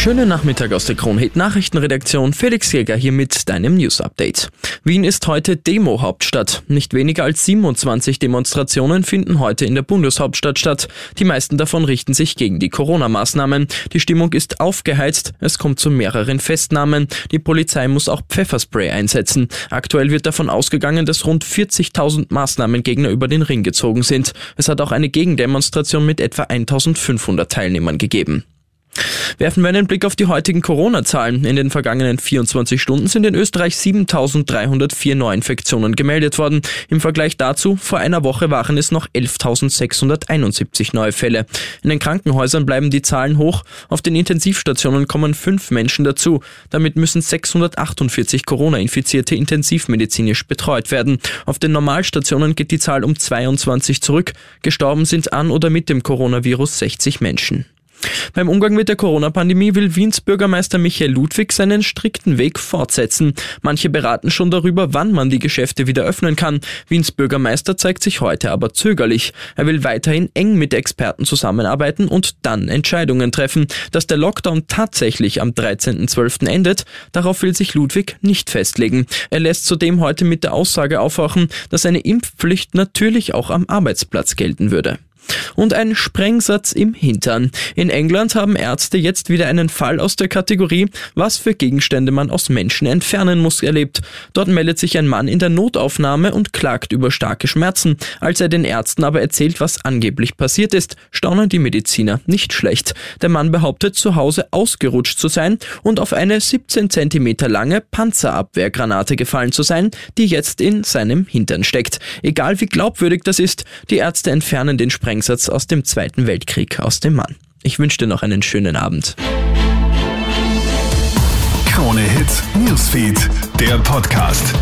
Schönen Nachmittag aus der Kronhit Nachrichtenredaktion. Felix Jäger hier mit deinem News Update. Wien ist heute Demo-Hauptstadt. Nicht weniger als 27 Demonstrationen finden heute in der Bundeshauptstadt statt. Die meisten davon richten sich gegen die Corona-Maßnahmen. Die Stimmung ist aufgeheizt. Es kommt zu mehreren Festnahmen. Die Polizei muss auch Pfefferspray einsetzen. Aktuell wird davon ausgegangen, dass rund 40.000 Maßnahmengegner über den Ring gezogen sind. Es hat auch eine Gegendemonstration mit etwa 1.500 Teilnehmern gegeben. Werfen wir einen Blick auf die heutigen Corona-Zahlen. In den vergangenen 24 Stunden sind in Österreich 7.304 Neuinfektionen gemeldet worden. Im Vergleich dazu, vor einer Woche waren es noch 11.671 neue Fälle. In den Krankenhäusern bleiben die Zahlen hoch. Auf den Intensivstationen kommen fünf Menschen dazu. Damit müssen 648 Corona-Infizierte intensivmedizinisch betreut werden. Auf den Normalstationen geht die Zahl um 22 zurück. Gestorben sind an oder mit dem Coronavirus 60 Menschen. Beim Umgang mit der Corona-Pandemie will Wiens Bürgermeister Michael Ludwig seinen strikten Weg fortsetzen. Manche beraten schon darüber, wann man die Geschäfte wieder öffnen kann. Wiens Bürgermeister zeigt sich heute aber zögerlich. Er will weiterhin eng mit Experten zusammenarbeiten und dann Entscheidungen treffen. Dass der Lockdown tatsächlich am 13.12. endet, darauf will sich Ludwig nicht festlegen. Er lässt zudem heute mit der Aussage aufwachen, dass eine Impfpflicht natürlich auch am Arbeitsplatz gelten würde und ein Sprengsatz im Hintern. In England haben Ärzte jetzt wieder einen Fall aus der Kategorie, was für Gegenstände man aus Menschen entfernen muss, erlebt. Dort meldet sich ein Mann in der Notaufnahme und klagt über starke Schmerzen. Als er den Ärzten aber erzählt, was angeblich passiert ist, staunen die Mediziner nicht schlecht. Der Mann behauptet, zu Hause ausgerutscht zu sein und auf eine 17 cm lange Panzerabwehrgranate gefallen zu sein, die jetzt in seinem Hintern steckt. Egal wie glaubwürdig das ist, die Ärzte entfernen den Sprengsatz Sprengsatz aus dem Zweiten Weltkrieg aus dem Mann. Ich wünsche dir noch einen schönen Abend. Krone Hits, Newsfeed, der Podcast.